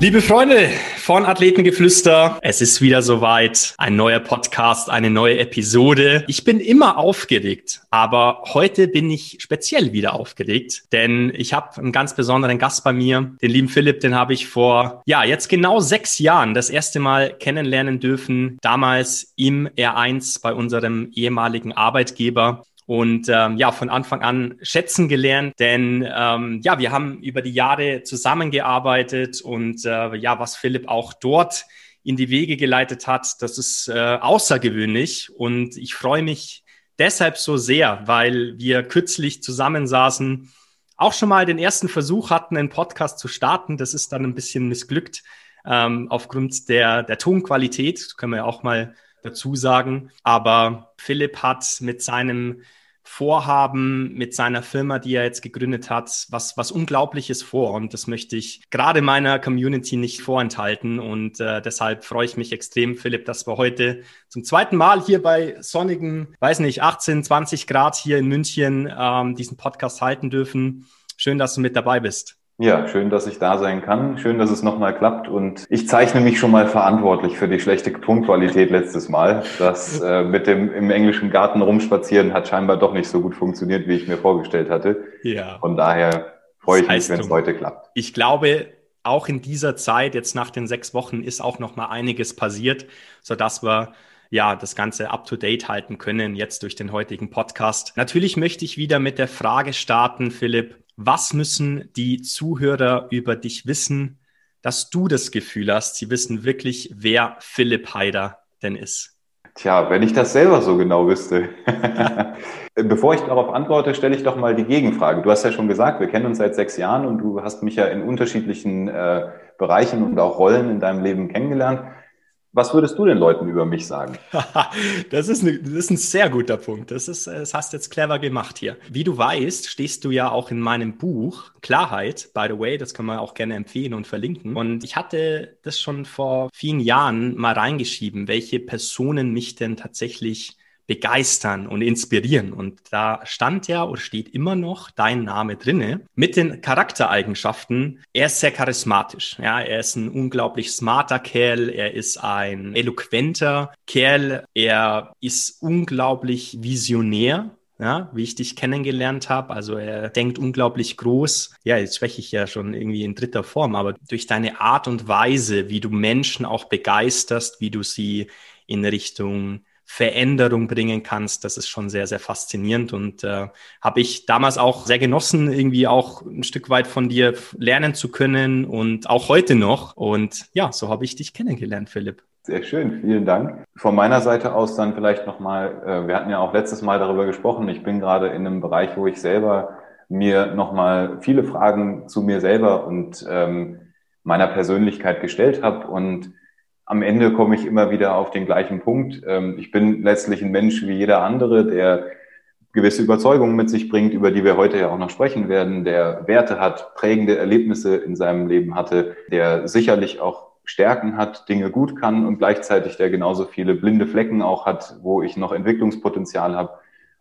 Liebe Freunde von Athletengeflüster, es ist wieder soweit. Ein neuer Podcast, eine neue Episode. Ich bin immer aufgeregt, aber heute bin ich speziell wieder aufgeregt, denn ich habe einen ganz besonderen Gast bei mir. Den lieben Philipp, den habe ich vor, ja, jetzt genau sechs Jahren das erste Mal kennenlernen dürfen. Damals im R1 bei unserem ehemaligen Arbeitgeber und ähm, ja, von Anfang an schätzen gelernt, denn ähm, ja, wir haben über die Jahre zusammengearbeitet und äh, ja, was Philipp auch dort in die Wege geleitet hat, das ist äh, außergewöhnlich und ich freue mich deshalb so sehr, weil wir kürzlich zusammensaßen, auch schon mal den ersten Versuch hatten, einen Podcast zu starten. Das ist dann ein bisschen missglückt ähm, aufgrund der, der Tonqualität, können wir ja auch mal dazu sagen. Aber Philipp hat mit seinem Vorhaben mit seiner Firma, die er jetzt gegründet hat, was, was Unglaubliches vor. Und das möchte ich gerade meiner Community nicht vorenthalten. Und äh, deshalb freue ich mich extrem, Philipp, dass wir heute zum zweiten Mal hier bei sonnigen, weiß nicht, 18, 20 Grad hier in München ähm, diesen Podcast halten dürfen. Schön, dass du mit dabei bist. Ja, schön, dass ich da sein kann. Schön, dass es nochmal klappt. Und ich zeichne mich schon mal verantwortlich für die schlechte Tonqualität letztes Mal. Das äh, mit dem im englischen Garten rumspazieren hat scheinbar doch nicht so gut funktioniert, wie ich mir vorgestellt hatte. Ja. Von daher freue ich mich, wenn es heute klappt. Ich glaube, auch in dieser Zeit, jetzt nach den sechs Wochen, ist auch noch mal einiges passiert, sodass wir ja, das Ganze up to date halten können, jetzt durch den heutigen Podcast. Natürlich möchte ich wieder mit der Frage starten, Philipp, was müssen die Zuhörer über dich wissen, dass du das Gefühl hast, sie wissen wirklich, wer Philipp Haider denn ist? Tja, wenn ich das selber so genau wüsste. Bevor ich darauf antworte, stelle ich doch mal die Gegenfrage. Du hast ja schon gesagt, wir kennen uns seit sechs Jahren und du hast mich ja in unterschiedlichen äh, Bereichen und auch Rollen in deinem Leben kennengelernt. Was würdest du den Leuten über mich sagen? das, ist eine, das ist ein sehr guter Punkt. Das, ist, das hast du jetzt clever gemacht hier. Wie du weißt, stehst du ja auch in meinem Buch Klarheit, by the way, das kann man auch gerne empfehlen und verlinken. Und ich hatte das schon vor vielen Jahren mal reingeschrieben, welche Personen mich denn tatsächlich begeistern und inspirieren. Und da stand ja oder steht immer noch dein Name drinne mit den Charaktereigenschaften. Er ist sehr charismatisch. Ja, er ist ein unglaublich smarter Kerl. Er ist ein eloquenter Kerl. Er ist unglaublich visionär ja, wie ich dich kennengelernt habe. Also er denkt unglaublich groß. Ja, jetzt spreche ich ja schon irgendwie in dritter Form, aber durch deine Art und Weise, wie du Menschen auch begeisterst, wie du sie in Richtung Veränderung bringen kannst, das ist schon sehr, sehr faszinierend und äh, habe ich damals auch sehr genossen, irgendwie auch ein Stück weit von dir lernen zu können und auch heute noch. Und ja, so habe ich dich kennengelernt, Philipp. Sehr schön, vielen Dank. Von meiner Seite aus dann vielleicht nochmal, äh, wir hatten ja auch letztes Mal darüber gesprochen, ich bin gerade in einem Bereich, wo ich selber mir nochmal viele Fragen zu mir selber und ähm, meiner Persönlichkeit gestellt habe und am Ende komme ich immer wieder auf den gleichen Punkt. Ähm, ich bin letztlich ein Mensch wie jeder andere, der gewisse Überzeugungen mit sich bringt, über die wir heute ja auch noch sprechen werden, der Werte hat, prägende Erlebnisse in seinem Leben hatte, der sicherlich auch Stärken hat, Dinge gut kann und gleichzeitig der genauso viele blinde Flecken auch hat, wo ich noch Entwicklungspotenzial habe.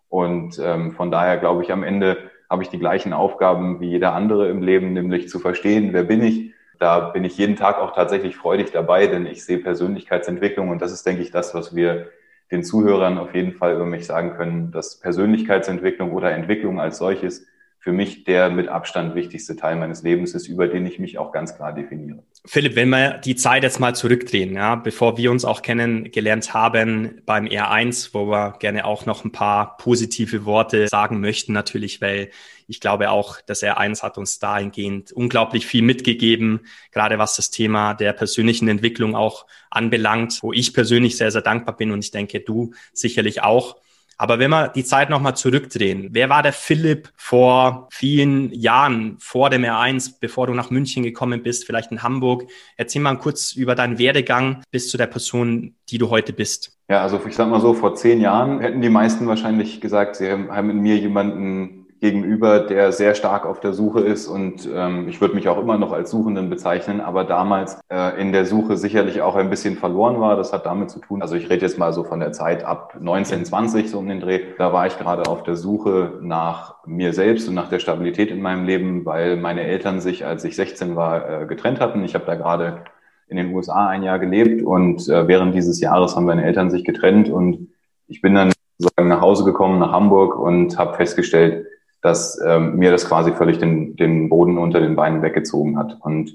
Und ähm, von daher glaube ich, am Ende habe ich die gleichen Aufgaben wie jeder andere im Leben, nämlich zu verstehen, wer bin ich, da bin ich jeden Tag auch tatsächlich freudig dabei, denn ich sehe Persönlichkeitsentwicklung und das ist, denke ich, das, was wir den Zuhörern auf jeden Fall über mich sagen können, dass Persönlichkeitsentwicklung oder Entwicklung als solches für mich der mit Abstand wichtigste Teil meines Lebens ist, über den ich mich auch ganz klar definiere. Philipp, wenn wir die Zeit jetzt mal zurückdrehen, ja, bevor wir uns auch kennengelernt haben beim R1, wo wir gerne auch noch ein paar positive Worte sagen möchten, natürlich, weil ich glaube auch, das R1 hat uns dahingehend unglaublich viel mitgegeben, gerade was das Thema der persönlichen Entwicklung auch anbelangt, wo ich persönlich sehr, sehr dankbar bin und ich denke, du sicherlich auch. Aber wenn wir die Zeit nochmal zurückdrehen, wer war der Philipp vor vielen Jahren, vor dem R1, bevor du nach München gekommen bist, vielleicht in Hamburg? Erzähl mal kurz über deinen Werdegang bis zu der Person, die du heute bist. Ja, also ich sag mal so, vor zehn Jahren hätten die meisten wahrscheinlich gesagt, sie haben in mir jemanden gegenüber, der sehr stark auf der Suche ist und ähm, ich würde mich auch immer noch als Suchenden bezeichnen, aber damals äh, in der Suche sicherlich auch ein bisschen verloren war. Das hat damit zu tun, also ich rede jetzt mal so von der Zeit ab 1920 so um den Dreh. Da war ich gerade auf der Suche nach mir selbst und nach der Stabilität in meinem Leben, weil meine Eltern sich, als ich 16 war, äh, getrennt hatten. Ich habe da gerade in den USA ein Jahr gelebt und äh, während dieses Jahres haben meine Eltern sich getrennt und ich bin dann sozusagen nach Hause gekommen, nach Hamburg und habe festgestellt, dass ähm, mir das quasi völlig den, den Boden unter den Beinen weggezogen hat. Und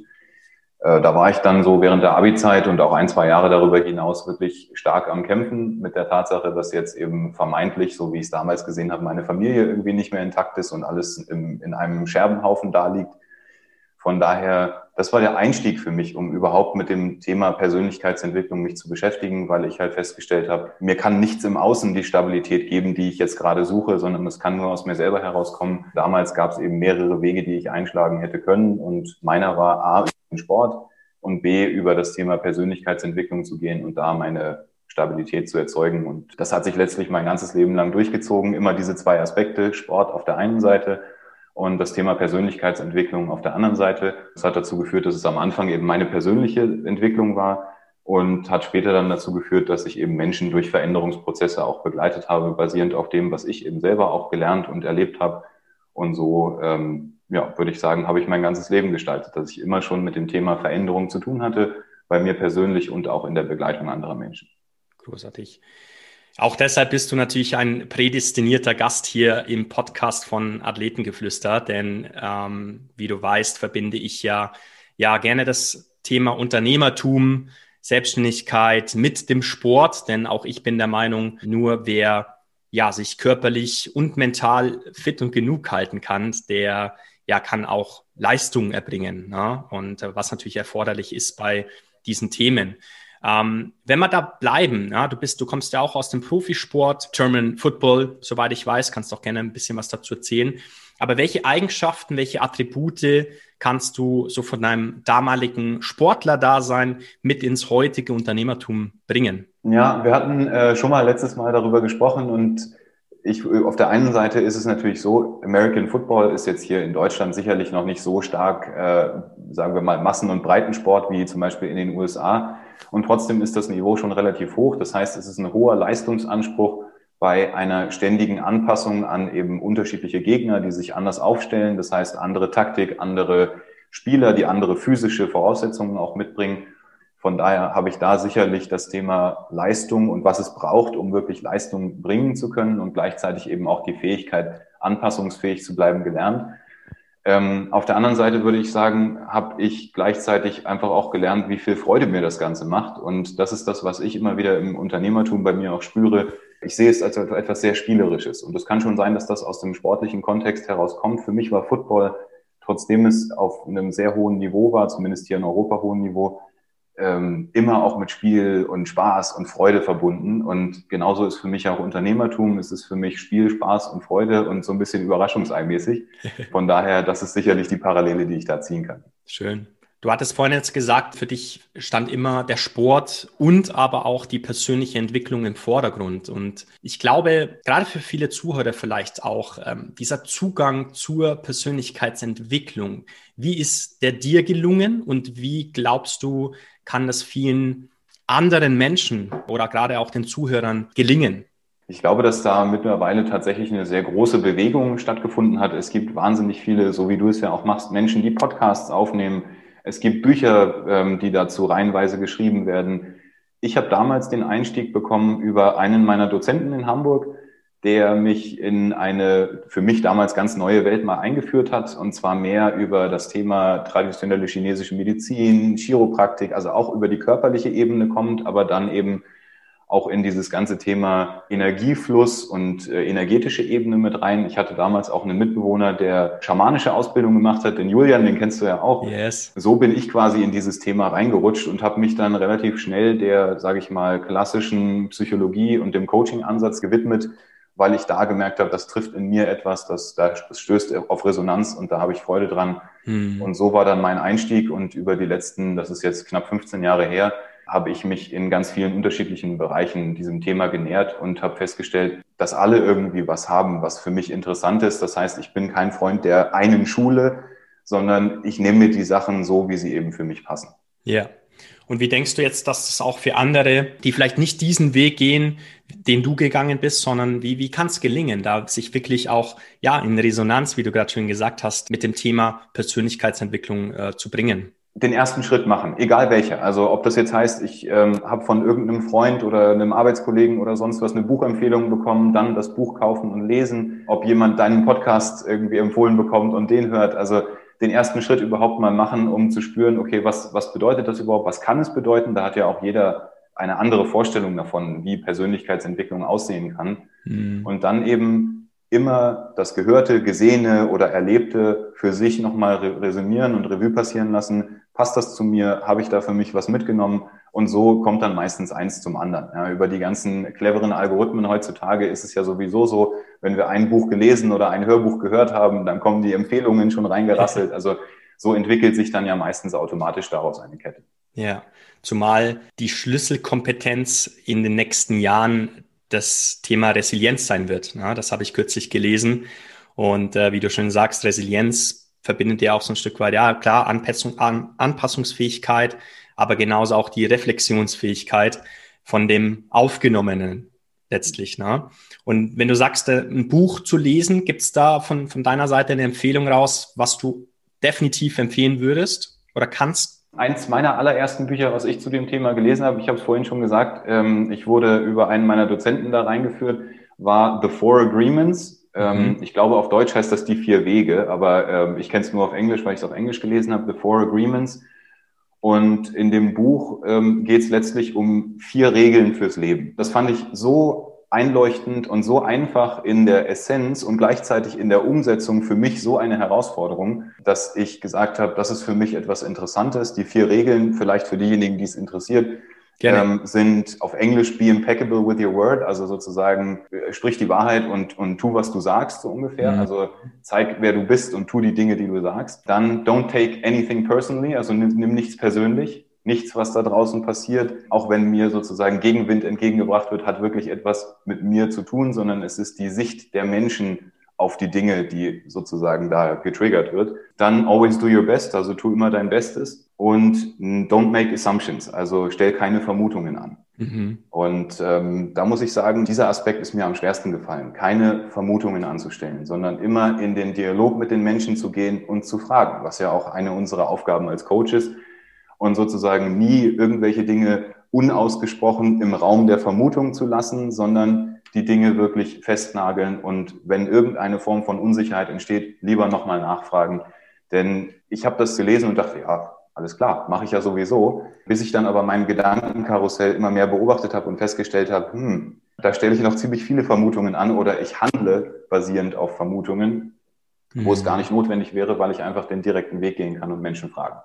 äh, da war ich dann so während der Abi-Zeit und auch ein, zwei Jahre darüber hinaus wirklich stark am Kämpfen mit der Tatsache, dass jetzt eben vermeintlich, so wie ich es damals gesehen habe, meine Familie irgendwie nicht mehr intakt ist und alles im, in einem Scherbenhaufen da liegt. Von daher, das war der Einstieg für mich, um überhaupt mit dem Thema Persönlichkeitsentwicklung mich zu beschäftigen, weil ich halt festgestellt habe, mir kann nichts im Außen die Stabilität geben, die ich jetzt gerade suche, sondern es kann nur aus mir selber herauskommen. Damals gab es eben mehrere Wege, die ich einschlagen hätte können und meiner war A, den Sport und B, über das Thema Persönlichkeitsentwicklung zu gehen und da meine Stabilität zu erzeugen. Und das hat sich letztlich mein ganzes Leben lang durchgezogen. Immer diese zwei Aspekte, Sport auf der einen Seite und das Thema Persönlichkeitsentwicklung auf der anderen Seite. Das hat dazu geführt, dass es am Anfang eben meine persönliche Entwicklung war und hat später dann dazu geführt, dass ich eben Menschen durch Veränderungsprozesse auch begleitet habe, basierend auf dem, was ich eben selber auch gelernt und erlebt habe. Und so, ähm, ja, würde ich sagen, habe ich mein ganzes Leben gestaltet, dass ich immer schon mit dem Thema Veränderung zu tun hatte, bei mir persönlich und auch in der Begleitung anderer Menschen. Großartig. Auch deshalb bist du natürlich ein prädestinierter Gast hier im Podcast von Athletengeflüster, denn ähm, wie du weißt, verbinde ich ja, ja gerne das Thema Unternehmertum, Selbstständigkeit mit dem Sport, denn auch ich bin der Meinung, nur wer ja sich körperlich und mental fit und genug halten kann, der ja kann auch Leistungen erbringen. Ne? Und äh, was natürlich erforderlich ist bei diesen Themen. Ähm, wenn wir da bleiben, ja, du bist, du kommst ja auch aus dem Profisport, German Football, soweit ich weiß, kannst auch gerne ein bisschen was dazu erzählen. Aber welche Eigenschaften, welche Attribute kannst du so von deinem damaligen Sportler-Dasein mit ins heutige Unternehmertum bringen? Ja, wir hatten äh, schon mal letztes Mal darüber gesprochen und ich, auf der einen Seite ist es natürlich so, American Football ist jetzt hier in Deutschland sicherlich noch nicht so stark, äh, sagen wir mal, Massen- und Breitensport wie zum Beispiel in den USA. Und trotzdem ist das Niveau schon relativ hoch. Das heißt, es ist ein hoher Leistungsanspruch bei einer ständigen Anpassung an eben unterschiedliche Gegner, die sich anders aufstellen. Das heißt, andere Taktik, andere Spieler, die andere physische Voraussetzungen auch mitbringen. Von daher habe ich da sicherlich das Thema Leistung und was es braucht, um wirklich Leistung bringen zu können und gleichzeitig eben auch die Fähigkeit, anpassungsfähig zu bleiben, gelernt. Ähm, auf der anderen Seite würde ich sagen, habe ich gleichzeitig einfach auch gelernt, wie viel Freude mir das Ganze macht. Und das ist das, was ich immer wieder im Unternehmertum bei mir auch spüre. Ich sehe es als etwas sehr Spielerisches. Und es kann schon sein, dass das aus dem sportlichen Kontext herauskommt. Für mich war Football, trotzdem es auf einem sehr hohen Niveau war, zumindest hier in Europa hohen Niveau, ähm, immer auch mit Spiel und Spaß und Freude verbunden. Und genauso ist für mich auch Unternehmertum. Es ist für mich Spiel, Spaß und Freude und so ein bisschen überraschungseimäßig. Von daher, das ist sicherlich die Parallele, die ich da ziehen kann. Schön. Du hattest vorhin jetzt gesagt, für dich stand immer der Sport und aber auch die persönliche Entwicklung im Vordergrund. Und ich glaube, gerade für viele Zuhörer vielleicht auch, ähm, dieser Zugang zur Persönlichkeitsentwicklung, wie ist der dir gelungen und wie glaubst du, kann das vielen anderen Menschen oder gerade auch den Zuhörern gelingen? Ich glaube, dass da mittlerweile tatsächlich eine sehr große Bewegung stattgefunden hat. Es gibt wahnsinnig viele, so wie du es ja auch machst, Menschen, die Podcasts aufnehmen. Es gibt Bücher, ähm, die dazu reihenweise geschrieben werden. Ich habe damals den Einstieg bekommen über einen meiner Dozenten in Hamburg, der mich in eine für mich damals ganz neue Welt mal eingeführt hat, und zwar mehr über das Thema traditionelle chinesische Medizin, Chiropraktik, also auch über die körperliche Ebene kommt, aber dann eben auch in dieses ganze Thema Energiefluss und äh, energetische Ebene mit rein. Ich hatte damals auch einen Mitbewohner, der schamanische Ausbildung gemacht hat, den Julian, den kennst du ja auch. Yes. So bin ich quasi in dieses Thema reingerutscht und habe mich dann relativ schnell der, sage ich mal, klassischen Psychologie und dem Coaching-Ansatz gewidmet, weil ich da gemerkt habe, das trifft in mir etwas, das, das stößt auf Resonanz und da habe ich Freude dran. Hm. Und so war dann mein Einstieg und über die letzten, das ist jetzt knapp 15 Jahre her, habe ich mich in ganz vielen unterschiedlichen Bereichen diesem Thema genährt und habe festgestellt, dass alle irgendwie was haben, was für mich interessant ist. Das heißt, ich bin kein Freund der einen Schule, sondern ich nehme mir die Sachen so, wie sie eben für mich passen. Ja. Und wie denkst du jetzt, dass das auch für andere, die vielleicht nicht diesen Weg gehen, den du gegangen bist, sondern wie, wie kann es gelingen, da sich wirklich auch ja in Resonanz, wie du gerade schon gesagt hast, mit dem Thema Persönlichkeitsentwicklung äh, zu bringen? Den ersten Schritt machen, egal welcher. Also ob das jetzt heißt, ich ähm, habe von irgendeinem Freund oder einem Arbeitskollegen oder sonst was eine Buchempfehlung bekommen, dann das Buch kaufen und lesen, ob jemand deinen Podcast irgendwie empfohlen bekommt und den hört. Also den ersten Schritt überhaupt mal machen, um zu spüren, okay, was, was bedeutet das überhaupt, was kann es bedeuten? Da hat ja auch jeder eine andere Vorstellung davon, wie Persönlichkeitsentwicklung aussehen kann. Mhm. Und dann eben immer das Gehörte, Gesehene oder Erlebte für sich nochmal resümieren und Revue passieren lassen, passt das zu mir, habe ich da für mich was mitgenommen und so kommt dann meistens eins zum anderen. Ja, über die ganzen cleveren Algorithmen heutzutage ist es ja sowieso so, wenn wir ein Buch gelesen oder ein Hörbuch gehört haben, dann kommen die Empfehlungen schon reingerasselt. Also so entwickelt sich dann ja meistens automatisch daraus eine Kette. Ja, zumal die Schlüsselkompetenz in den nächsten Jahren das Thema Resilienz sein wird. Ja, das habe ich kürzlich gelesen. Und äh, wie du schon sagst, Resilienz verbindet ja auch so ein Stück weit, ja klar, Anpassung, An, Anpassungsfähigkeit, aber genauso auch die Reflexionsfähigkeit von dem Aufgenommenen letztlich. Ne? Und wenn du sagst, äh, ein Buch zu lesen, gibt es da von, von deiner Seite eine Empfehlung raus, was du definitiv empfehlen würdest oder kannst? Eins meiner allerersten Bücher, was ich zu dem Thema gelesen habe, ich habe es vorhin schon gesagt, ähm, ich wurde über einen meiner Dozenten da reingeführt, war The Four Agreements ähm, mhm. Ich glaube, auf Deutsch heißt das die vier Wege, aber ähm, ich kenne es nur auf Englisch, weil ich es auf Englisch gelesen habe, The Four Agreements. Und in dem Buch ähm, geht es letztlich um vier Regeln fürs Leben. Das fand ich so einleuchtend und so einfach in der Essenz und gleichzeitig in der Umsetzung für mich so eine Herausforderung, dass ich gesagt habe, das ist für mich etwas Interessantes. Die vier Regeln, vielleicht für diejenigen, die es interessiert, ähm, sind auf Englisch be impeccable with your word, also sozusagen äh, sprich die Wahrheit und, und tu, was du sagst, so ungefähr. Mhm. Also zeig, wer du bist und tu die Dinge, die du sagst. Dann don't take anything personally, also nimm, nimm nichts persönlich. Nichts, was da draußen passiert, auch wenn mir sozusagen Gegenwind entgegengebracht wird, hat wirklich etwas mit mir zu tun, sondern es ist die Sicht der Menschen auf die Dinge, die sozusagen da getriggert wird. Dann always do your best, also tu immer dein Bestes und don't make assumptions, also stell keine Vermutungen an. Mhm. Und ähm, da muss ich sagen, dieser Aspekt ist mir am schwersten gefallen, keine Vermutungen anzustellen, sondern immer in den Dialog mit den Menschen zu gehen und zu fragen, was ja auch eine unserer Aufgaben als Coach ist und sozusagen nie irgendwelche Dinge unausgesprochen im Raum der Vermutung zu lassen, sondern die Dinge wirklich festnageln und wenn irgendeine Form von Unsicherheit entsteht, lieber nochmal nachfragen. Denn ich habe das gelesen und dachte, ja, alles klar, mache ich ja sowieso. Bis ich dann aber mein Gedankenkarussell immer mehr beobachtet habe und festgestellt habe, hm, da stelle ich noch ziemlich viele Vermutungen an oder ich handle basierend auf Vermutungen, mhm. wo es mhm. gar nicht notwendig wäre, weil ich einfach den direkten Weg gehen kann und Menschen fragen.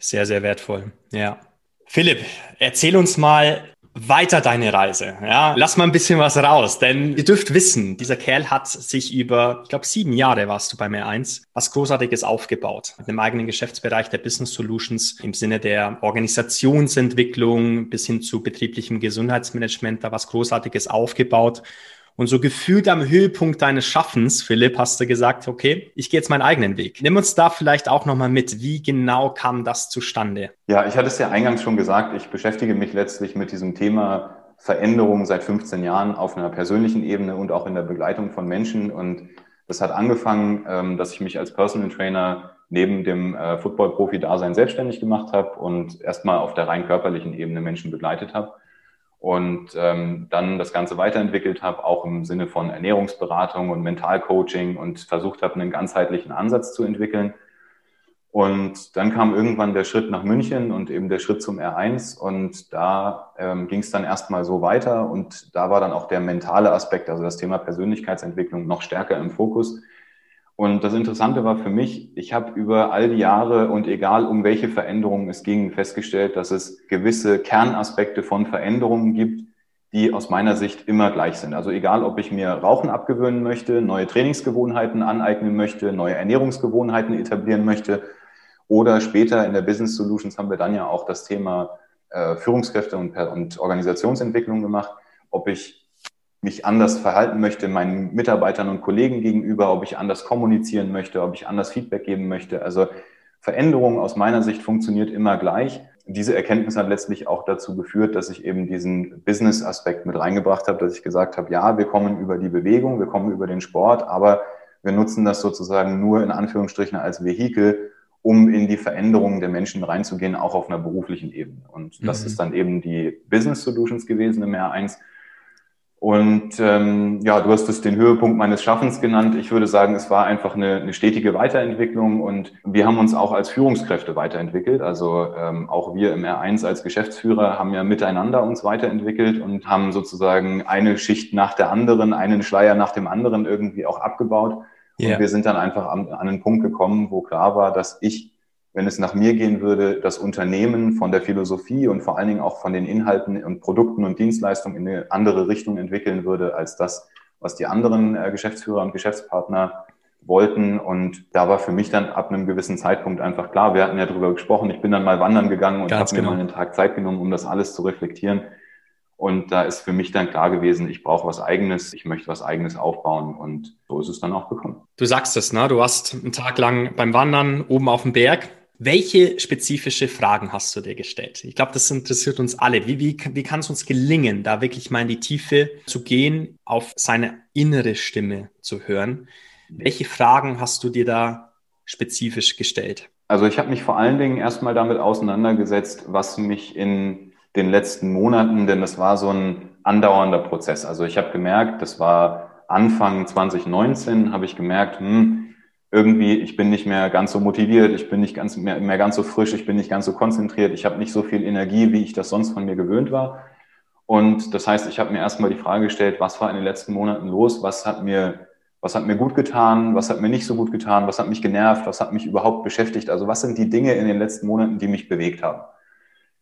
Sehr, sehr wertvoll. Ja. Philipp, erzähl uns mal, weiter deine Reise. Ja, lass mal ein bisschen was raus, denn ihr dürft wissen, dieser Kerl hat sich über, ich glaube, sieben Jahre warst du bei mir eins, was Großartiges aufgebaut. Mit einem eigenen Geschäftsbereich der Business Solutions im Sinne der Organisationsentwicklung bis hin zu betrieblichem Gesundheitsmanagement, da was Großartiges aufgebaut. Und so gefühlt am Höhepunkt deines Schaffens, Philipp, hast du gesagt, okay, ich gehe jetzt meinen eigenen Weg. Nimm uns da vielleicht auch nochmal mit. Wie genau kam das zustande? Ja, ich hatte es ja eingangs schon gesagt. Ich beschäftige mich letztlich mit diesem Thema Veränderung seit 15 Jahren auf einer persönlichen Ebene und auch in der Begleitung von Menschen. Und das hat angefangen, ähm, dass ich mich als Personal Trainer neben dem äh, Football-Profi-Dasein selbstständig gemacht habe und erstmal auf der rein körperlichen Ebene Menschen begleitet habe. Und ähm, dann das Ganze weiterentwickelt habe, auch im Sinne von Ernährungsberatung und Mentalcoaching und versucht habe, einen ganzheitlichen Ansatz zu entwickeln. Und dann kam irgendwann der Schritt nach München und eben der Schritt zum R1 und da ähm, ging es dann erstmal so weiter und da war dann auch der mentale Aspekt, also das Thema Persönlichkeitsentwicklung noch stärker im Fokus. Und das Interessante war für mich, ich habe über all die Jahre und egal um welche Veränderungen es ging, festgestellt, dass es gewisse Kernaspekte von Veränderungen gibt, die aus meiner Sicht immer gleich sind. Also egal, ob ich mir Rauchen abgewöhnen möchte, neue Trainingsgewohnheiten aneignen möchte, neue Ernährungsgewohnheiten etablieren möchte oder später in der Business Solutions haben wir dann ja auch das Thema äh, Führungskräfte und, und Organisationsentwicklung gemacht, ob ich mich anders verhalten möchte meinen Mitarbeitern und Kollegen gegenüber, ob ich anders kommunizieren möchte, ob ich anders Feedback geben möchte. Also Veränderung aus meiner Sicht funktioniert immer gleich. Diese Erkenntnis hat letztlich auch dazu geführt, dass ich eben diesen Business-Aspekt mit reingebracht habe, dass ich gesagt habe, ja, wir kommen über die Bewegung, wir kommen über den Sport, aber wir nutzen das sozusagen nur in Anführungsstrichen als Vehikel, um in die Veränderungen der Menschen reinzugehen, auch auf einer beruflichen Ebene. Und das mhm. ist dann eben die Business Solutions gewesen im R1 und ähm, ja, du hast es den Höhepunkt meines Schaffens genannt. Ich würde sagen, es war einfach eine, eine stetige Weiterentwicklung und wir haben uns auch als Führungskräfte weiterentwickelt. Also ähm, auch wir im R1 als Geschäftsführer haben ja miteinander uns weiterentwickelt und haben sozusagen eine Schicht nach der anderen, einen Schleier nach dem anderen irgendwie auch abgebaut. Yeah. Und wir sind dann einfach an, an einen Punkt gekommen, wo klar war, dass ich wenn es nach mir gehen würde, das Unternehmen von der Philosophie und vor allen Dingen auch von den Inhalten und Produkten und Dienstleistungen in eine andere Richtung entwickeln würde als das, was die anderen äh, Geschäftsführer und Geschäftspartner wollten. Und da war für mich dann ab einem gewissen Zeitpunkt einfach klar, wir hatten ja darüber gesprochen, ich bin dann mal wandern gegangen und habe genau. mir mal einen Tag Zeit genommen, um das alles zu reflektieren. Und da ist für mich dann klar gewesen, ich brauche was Eigenes, ich möchte was Eigenes aufbauen und so ist es dann auch gekommen. Du sagst es, ne? Du warst einen Tag lang beim Wandern oben auf dem Berg welche spezifische Fragen hast du dir gestellt? Ich glaube, das interessiert uns alle. Wie, wie, wie kann es uns gelingen, da wirklich mal in die Tiefe zu gehen, auf seine innere Stimme zu hören? Welche Fragen hast du dir da spezifisch gestellt? Also ich habe mich vor allen Dingen erstmal damit auseinandergesetzt, was mich in den letzten Monaten, denn das war so ein andauernder Prozess. Also ich habe gemerkt, das war Anfang 2019, habe ich gemerkt, hm, irgendwie, ich bin nicht mehr ganz so motiviert, ich bin nicht ganz mehr, mehr ganz so frisch, ich bin nicht ganz so konzentriert, ich habe nicht so viel Energie, wie ich das sonst von mir gewöhnt war. Und das heißt, ich habe mir erstmal die Frage gestellt, was war in den letzten Monaten los? Was hat mir, was hat mir gut getan? Was hat mir nicht so gut getan? Was hat mich genervt? Was hat mich überhaupt beschäftigt? Also was sind die Dinge in den letzten Monaten, die mich bewegt haben?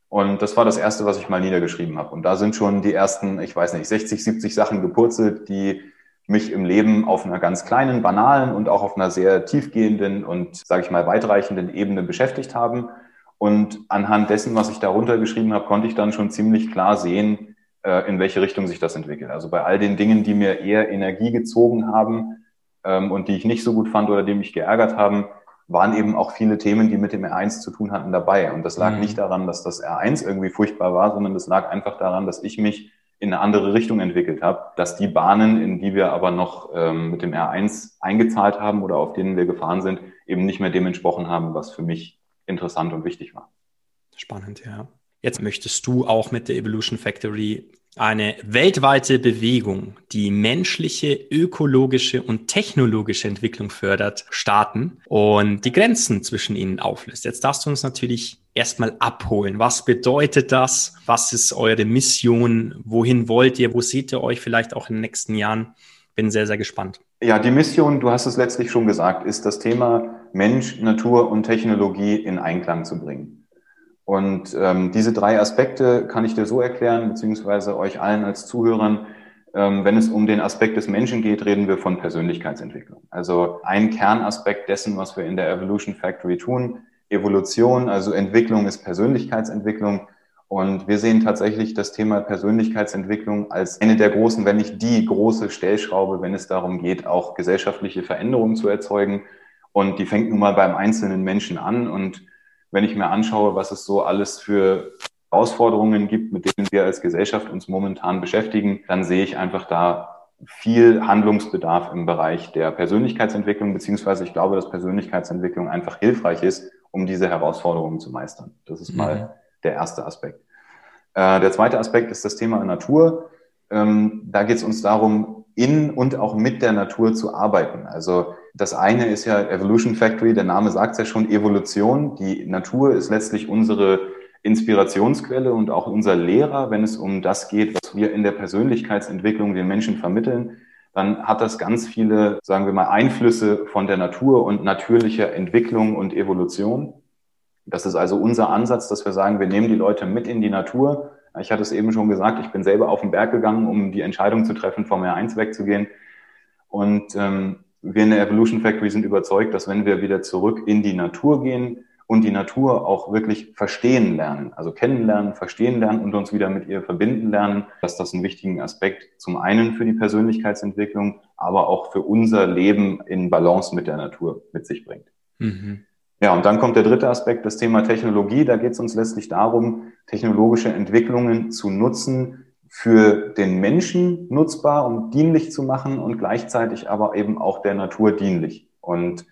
Und das war das erste, was ich mal niedergeschrieben habe. Und da sind schon die ersten, ich weiß nicht, 60, 70 Sachen gepurzelt, die mich im Leben auf einer ganz kleinen, banalen und auch auf einer sehr tiefgehenden und, sage ich mal, weitreichenden Ebene beschäftigt haben. Und anhand dessen, was ich darunter geschrieben habe, konnte ich dann schon ziemlich klar sehen, äh, in welche Richtung sich das entwickelt. Also bei all den Dingen, die mir eher Energie gezogen haben ähm, und die ich nicht so gut fand oder die mich geärgert haben, waren eben auch viele Themen, die mit dem R1 zu tun hatten, dabei. Und das lag mhm. nicht daran, dass das R1 irgendwie furchtbar war, sondern das lag einfach daran, dass ich mich in eine andere Richtung entwickelt habe, dass die Bahnen, in die wir aber noch ähm, mit dem R1 eingezahlt haben oder auf denen wir gefahren sind, eben nicht mehr dem entsprochen haben, was für mich interessant und wichtig war. Spannend, ja. Jetzt möchtest du auch mit der Evolution Factory eine weltweite Bewegung, die menschliche, ökologische und technologische Entwicklung fördert, starten und die Grenzen zwischen ihnen auflöst. Jetzt darfst du uns natürlich erstmal abholen. Was bedeutet das? Was ist eure Mission? Wohin wollt ihr? Wo seht ihr euch vielleicht auch in den nächsten Jahren? Bin sehr, sehr gespannt. Ja, die Mission, du hast es letztlich schon gesagt, ist das Thema Mensch, Natur und Technologie in Einklang zu bringen. Und ähm, diese drei Aspekte kann ich dir so erklären, beziehungsweise euch allen als Zuhörern, ähm, wenn es um den Aspekt des Menschen geht, reden wir von Persönlichkeitsentwicklung. Also ein Kernaspekt dessen, was wir in der Evolution Factory tun, Evolution, also Entwicklung ist Persönlichkeitsentwicklung. Und wir sehen tatsächlich das Thema Persönlichkeitsentwicklung als eine der großen, wenn nicht die große Stellschraube, wenn es darum geht, auch gesellschaftliche Veränderungen zu erzeugen. Und die fängt nun mal beim einzelnen Menschen an. Und wenn ich mir anschaue, was es so alles für Herausforderungen gibt, mit denen wir als Gesellschaft uns momentan beschäftigen, dann sehe ich einfach da viel Handlungsbedarf im Bereich der Persönlichkeitsentwicklung, beziehungsweise ich glaube, dass Persönlichkeitsentwicklung einfach hilfreich ist, um diese Herausforderungen zu meistern. Das ist mal mhm. der erste Aspekt. Äh, der zweite Aspekt ist das Thema Natur. Ähm, da geht es uns darum, in und auch mit der Natur zu arbeiten. Also das eine ist ja Evolution Factory, der Name sagt es ja schon, Evolution. Die Natur ist letztlich unsere Inspirationsquelle und auch unser Lehrer, wenn es um das geht, was wir in der Persönlichkeitsentwicklung den Menschen vermitteln, dann hat das ganz viele, sagen wir mal, Einflüsse von der Natur und natürlicher Entwicklung und Evolution. Das ist also unser Ansatz, dass wir sagen, wir nehmen die Leute mit in die Natur. Ich hatte es eben schon gesagt, ich bin selber auf den Berg gegangen, um die Entscheidung zu treffen, vom R1 wegzugehen. Und ähm, wir in der Evolution Factory sind überzeugt, dass wenn wir wieder zurück in die Natur gehen, und die Natur auch wirklich verstehen lernen, also kennenlernen, verstehen lernen und uns wieder mit ihr verbinden lernen, dass das einen wichtigen Aspekt zum einen für die Persönlichkeitsentwicklung, aber auch für unser Leben in Balance mit der Natur mit sich bringt. Mhm. Ja, und dann kommt der dritte Aspekt, das Thema Technologie. Da geht es uns letztlich darum, technologische Entwicklungen zu nutzen, für den Menschen nutzbar und dienlich zu machen und gleichzeitig aber eben auch der Natur dienlich. Und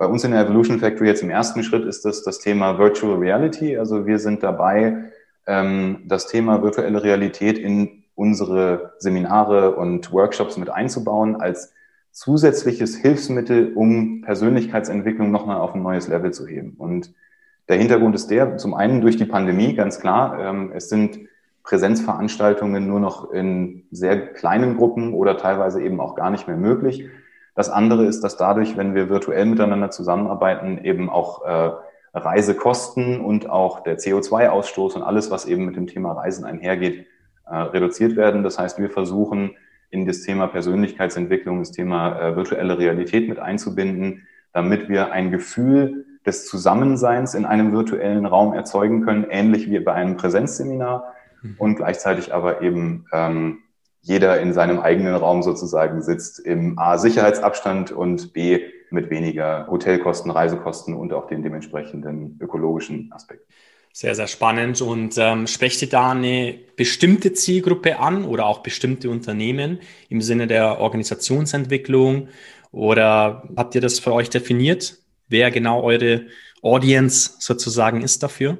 bei uns in der Evolution Factory jetzt im ersten Schritt ist das das Thema Virtual Reality. Also wir sind dabei, ähm, das Thema virtuelle Realität in unsere Seminare und Workshops mit einzubauen als zusätzliches Hilfsmittel, um Persönlichkeitsentwicklung nochmal auf ein neues Level zu heben. Und der Hintergrund ist der, zum einen durch die Pandemie, ganz klar. Ähm, es sind Präsenzveranstaltungen nur noch in sehr kleinen Gruppen oder teilweise eben auch gar nicht mehr möglich. Das andere ist, dass dadurch, wenn wir virtuell miteinander zusammenarbeiten, eben auch äh, Reisekosten und auch der CO2-Ausstoß und alles, was eben mit dem Thema Reisen einhergeht, äh, reduziert werden. Das heißt, wir versuchen in das Thema Persönlichkeitsentwicklung, das Thema äh, virtuelle Realität mit einzubinden, damit wir ein Gefühl des Zusammenseins in einem virtuellen Raum erzeugen können, ähnlich wie bei einem Präsenzseminar mhm. und gleichzeitig aber eben ähm, jeder in seinem eigenen Raum sozusagen sitzt, im A Sicherheitsabstand und B mit weniger Hotelkosten, Reisekosten und auch den dementsprechenden ökologischen Aspekt. Sehr, sehr spannend. Und ähm, sprecht ihr da eine bestimmte Zielgruppe an oder auch bestimmte Unternehmen im Sinne der Organisationsentwicklung? Oder habt ihr das für euch definiert, wer genau eure Audience sozusagen ist dafür?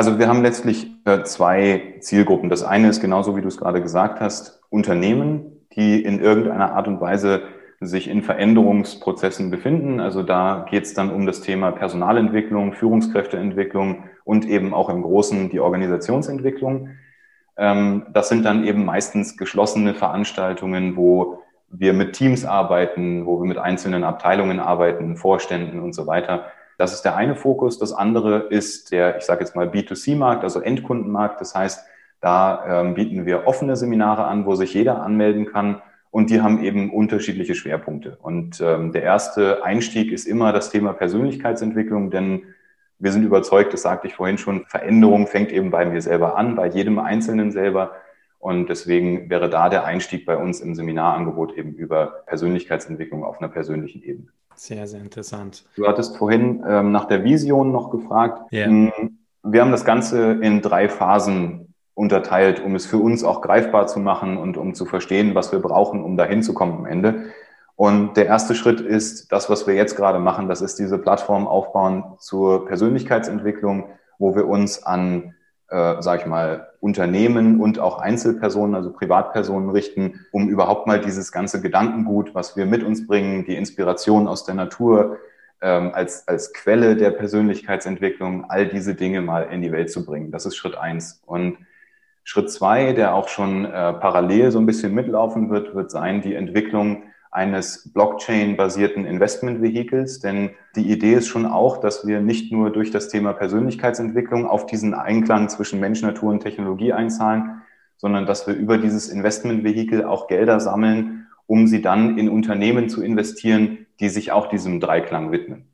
Also wir haben letztlich äh, zwei Zielgruppen. Das eine ist genauso, wie du es gerade gesagt hast, Unternehmen, die in irgendeiner Art und Weise sich in Veränderungsprozessen befinden. Also da geht es dann um das Thema Personalentwicklung, Führungskräfteentwicklung und eben auch im Großen die Organisationsentwicklung. Ähm, das sind dann eben meistens geschlossene Veranstaltungen, wo wir mit Teams arbeiten, wo wir mit einzelnen Abteilungen arbeiten, Vorständen und so weiter. Das ist der eine Fokus. Das andere ist der, ich sage jetzt mal B2C-Markt, also Endkundenmarkt. Das heißt, da ähm, bieten wir offene Seminare an, wo sich jeder anmelden kann. Und die haben eben unterschiedliche Schwerpunkte. Und ähm, der erste Einstieg ist immer das Thema Persönlichkeitsentwicklung, denn wir sind überzeugt, das sagte ich vorhin schon, Veränderung fängt eben bei mir selber an, bei jedem Einzelnen selber. Und deswegen wäre da der Einstieg bei uns im Seminarangebot eben über Persönlichkeitsentwicklung auf einer persönlichen Ebene. Sehr, sehr interessant. Du hattest vorhin ähm, nach der Vision noch gefragt. Yeah. Wir haben das Ganze in drei Phasen unterteilt, um es für uns auch greifbar zu machen und um zu verstehen, was wir brauchen, um dahin zu kommen am Ende. Und der erste Schritt ist das, was wir jetzt gerade machen. Das ist diese Plattform aufbauen zur Persönlichkeitsentwicklung, wo wir uns an äh, sage ich mal, Unternehmen und auch Einzelpersonen, also Privatpersonen richten, um überhaupt mal dieses ganze Gedankengut, was wir mit uns bringen, die Inspiration aus der Natur, ähm, als, als Quelle der Persönlichkeitsentwicklung, all diese Dinge mal in die Welt zu bringen. Das ist Schritt eins. Und Schritt zwei, der auch schon äh, parallel so ein bisschen mitlaufen wird, wird sein, die Entwicklung eines Blockchain-basierten Investment-Vehikels. Denn die Idee ist schon auch, dass wir nicht nur durch das Thema Persönlichkeitsentwicklung auf diesen Einklang zwischen Mensch, Natur und Technologie einzahlen, sondern dass wir über dieses Investment-Vehikel auch Gelder sammeln, um sie dann in Unternehmen zu investieren, die sich auch diesem Dreiklang widmen.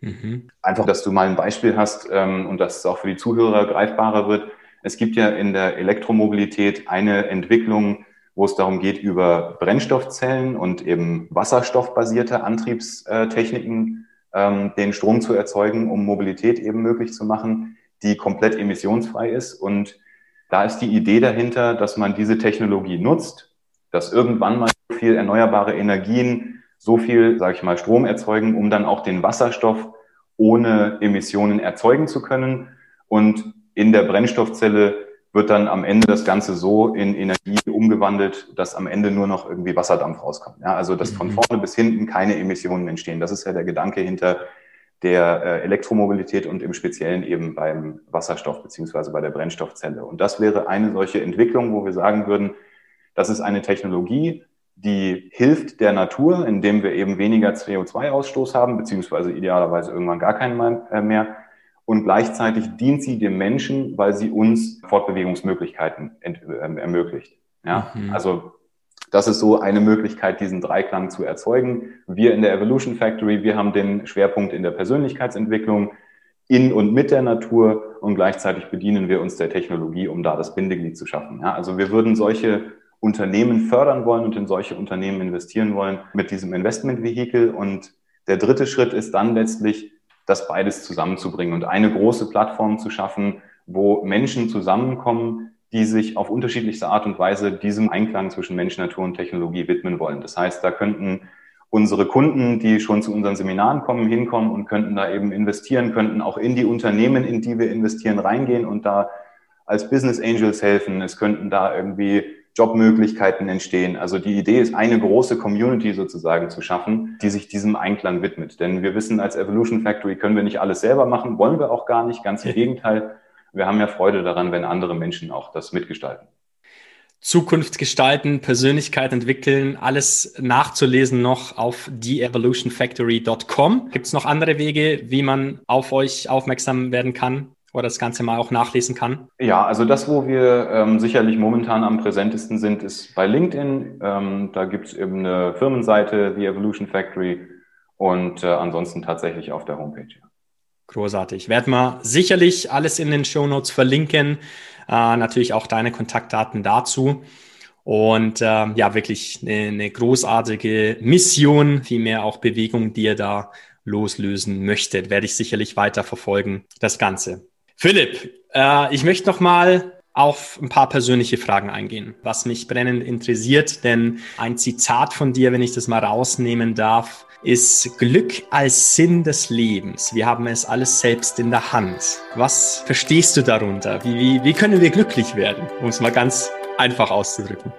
Mhm. Einfach, dass du mal ein Beispiel hast ähm, und dass es auch für die Zuhörer greifbarer wird. Es gibt ja in der Elektromobilität eine Entwicklung, wo es darum geht, über Brennstoffzellen und eben wasserstoffbasierte Antriebstechniken ähm, den Strom zu erzeugen, um Mobilität eben möglich zu machen, die komplett emissionsfrei ist. Und da ist die Idee dahinter, dass man diese Technologie nutzt, dass irgendwann mal so viel erneuerbare Energien, so viel, sage ich mal, Strom erzeugen, um dann auch den Wasserstoff ohne Emissionen erzeugen zu können. Und in der Brennstoffzelle wird dann am Ende das Ganze so in Energie umgewandelt, dass am Ende nur noch irgendwie Wasserdampf rauskommt. Ja, also dass von mhm. vorne bis hinten keine Emissionen entstehen. Das ist ja der Gedanke hinter der äh, Elektromobilität und im Speziellen eben beim Wasserstoff beziehungsweise bei der Brennstoffzelle. Und das wäre eine solche Entwicklung, wo wir sagen würden, das ist eine Technologie, die hilft der Natur, indem wir eben weniger CO2-Ausstoß haben, beziehungsweise idealerweise irgendwann gar keinen äh, mehr. Und gleichzeitig dient sie dem Menschen, weil sie uns Fortbewegungsmöglichkeiten äh, ermöglicht. Ja, mhm. also das ist so eine Möglichkeit, diesen Dreiklang zu erzeugen. Wir in der Evolution Factory, wir haben den Schwerpunkt in der Persönlichkeitsentwicklung in und mit der Natur und gleichzeitig bedienen wir uns der Technologie, um da das Bindeglied zu schaffen. Ja, also wir würden solche Unternehmen fördern wollen und in solche Unternehmen investieren wollen mit diesem Investmentvehikel. Und der dritte Schritt ist dann letztlich, das beides zusammenzubringen und eine große Plattform zu schaffen, wo Menschen zusammenkommen, die sich auf unterschiedlichste Art und Weise diesem Einklang zwischen Mensch, Natur und Technologie widmen wollen. Das heißt, da könnten unsere Kunden, die schon zu unseren Seminaren kommen, hinkommen und könnten da eben investieren, könnten auch in die Unternehmen, in die wir investieren, reingehen und da als Business Angels helfen. Es könnten da irgendwie Jobmöglichkeiten entstehen. Also die Idee ist, eine große Community sozusagen zu schaffen, die sich diesem Einklang widmet. Denn wir wissen, als Evolution Factory können wir nicht alles selber machen, wollen wir auch gar nicht. Ganz im Gegenteil. Wir haben ja Freude daran, wenn andere Menschen auch das mitgestalten. Zukunft gestalten, Persönlichkeit entwickeln, alles nachzulesen noch auf theevolutionfactory.com. Gibt es noch andere Wege, wie man auf euch aufmerksam werden kann? Oder das Ganze mal auch nachlesen kann? Ja, also das, wo wir ähm, sicherlich momentan am präsentesten sind, ist bei LinkedIn. Ähm, da gibt es eben eine Firmenseite, The Evolution Factory und äh, ansonsten tatsächlich auf der Homepage. Ja. Großartig. Werden wir sicherlich alles in den Show Notes verlinken. Äh, natürlich auch deine Kontaktdaten dazu. Und äh, ja, wirklich eine, eine großartige Mission, vielmehr auch Bewegung, die ihr da loslösen möchtet. Werde ich sicherlich weiter verfolgen, das Ganze. Philipp, äh, ich möchte noch mal auf ein paar persönliche Fragen eingehen, was mich brennend interessiert, denn ein Zitat von dir, wenn ich das mal rausnehmen darf, ist Glück als Sinn des Lebens. Wir haben es alles selbst in der Hand. Was verstehst du darunter? Wie, wie, wie können wir glücklich werden, um es mal ganz einfach auszudrücken?